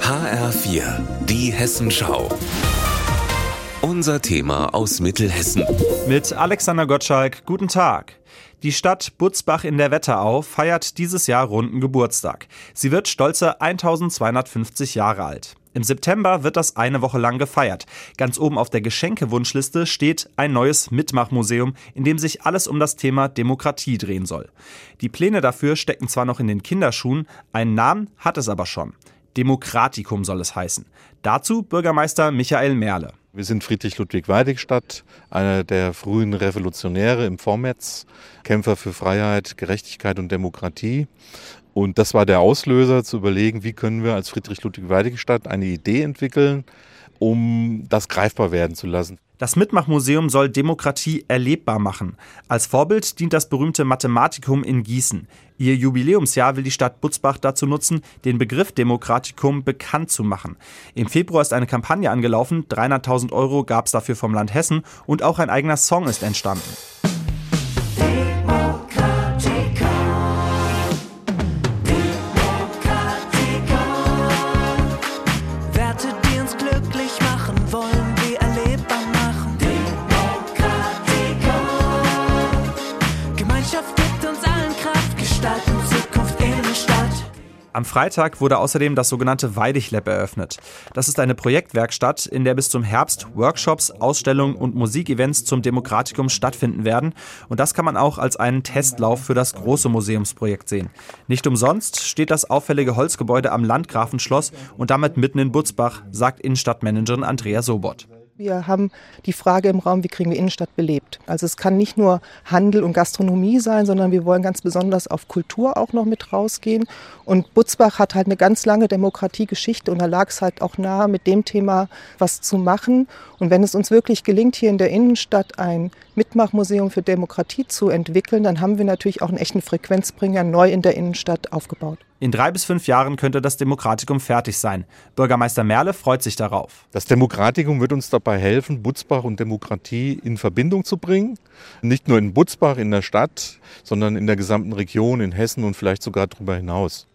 HR4, die Hessenschau. Unser Thema aus Mittelhessen. Mit Alexander Gottschalk, guten Tag. Die Stadt Butzbach in der Wetterau feiert dieses Jahr runden Geburtstag. Sie wird stolze 1250 Jahre alt. Im September wird das eine Woche lang gefeiert. Ganz oben auf der Geschenkewunschliste steht ein neues Mitmachmuseum, in dem sich alles um das Thema Demokratie drehen soll. Die Pläne dafür stecken zwar noch in den Kinderschuhen, einen Namen hat es aber schon. Demokratikum soll es heißen. Dazu Bürgermeister Michael Merle. Wir sind Friedrich-Ludwig-Weidig-Stadt, einer der frühen Revolutionäre im Vormärz, Kämpfer für Freiheit, Gerechtigkeit und Demokratie. Und das war der Auslöser, zu überlegen, wie können wir als Friedrich-Ludwig-Weidig-Stadt eine Idee entwickeln, um das greifbar werden zu lassen. Das Mitmachmuseum soll Demokratie erlebbar machen. Als Vorbild dient das berühmte Mathematikum in Gießen. Ihr Jubiläumsjahr will die Stadt Butzbach dazu nutzen, den Begriff Demokratikum bekannt zu machen. Im Februar ist eine Kampagne angelaufen, 300.000 Euro gab es dafür vom Land Hessen und auch ein eigener Song ist entstanden. Am Freitag wurde außerdem das sogenannte Weidig-Lab eröffnet. Das ist eine Projektwerkstatt, in der bis zum Herbst Workshops, Ausstellungen und Musikevents zum Demokratikum stattfinden werden. Und das kann man auch als einen Testlauf für das große Museumsprojekt sehen. Nicht umsonst steht das auffällige Holzgebäude am Landgrafenschloss und damit mitten in Butzbach, sagt Innenstadtmanagerin Andrea Sobot. Wir haben die Frage im Raum, wie kriegen wir Innenstadt belebt? Also es kann nicht nur Handel und Gastronomie sein, sondern wir wollen ganz besonders auf Kultur auch noch mit rausgehen. Und Butzbach hat halt eine ganz lange Demokratiegeschichte und da lag es halt auch nahe, mit dem Thema was zu machen. Und wenn es uns wirklich gelingt, hier in der Innenstadt ein Mitmachmuseum für Demokratie zu entwickeln, dann haben wir natürlich auch einen echten Frequenzbringer neu in der Innenstadt aufgebaut. In drei bis fünf Jahren könnte das Demokratikum fertig sein. Bürgermeister Merle freut sich darauf. Das Demokratikum wird uns dabei helfen, Butzbach und Demokratie in Verbindung zu bringen. Nicht nur in Butzbach, in der Stadt, sondern in der gesamten Region, in Hessen und vielleicht sogar darüber hinaus.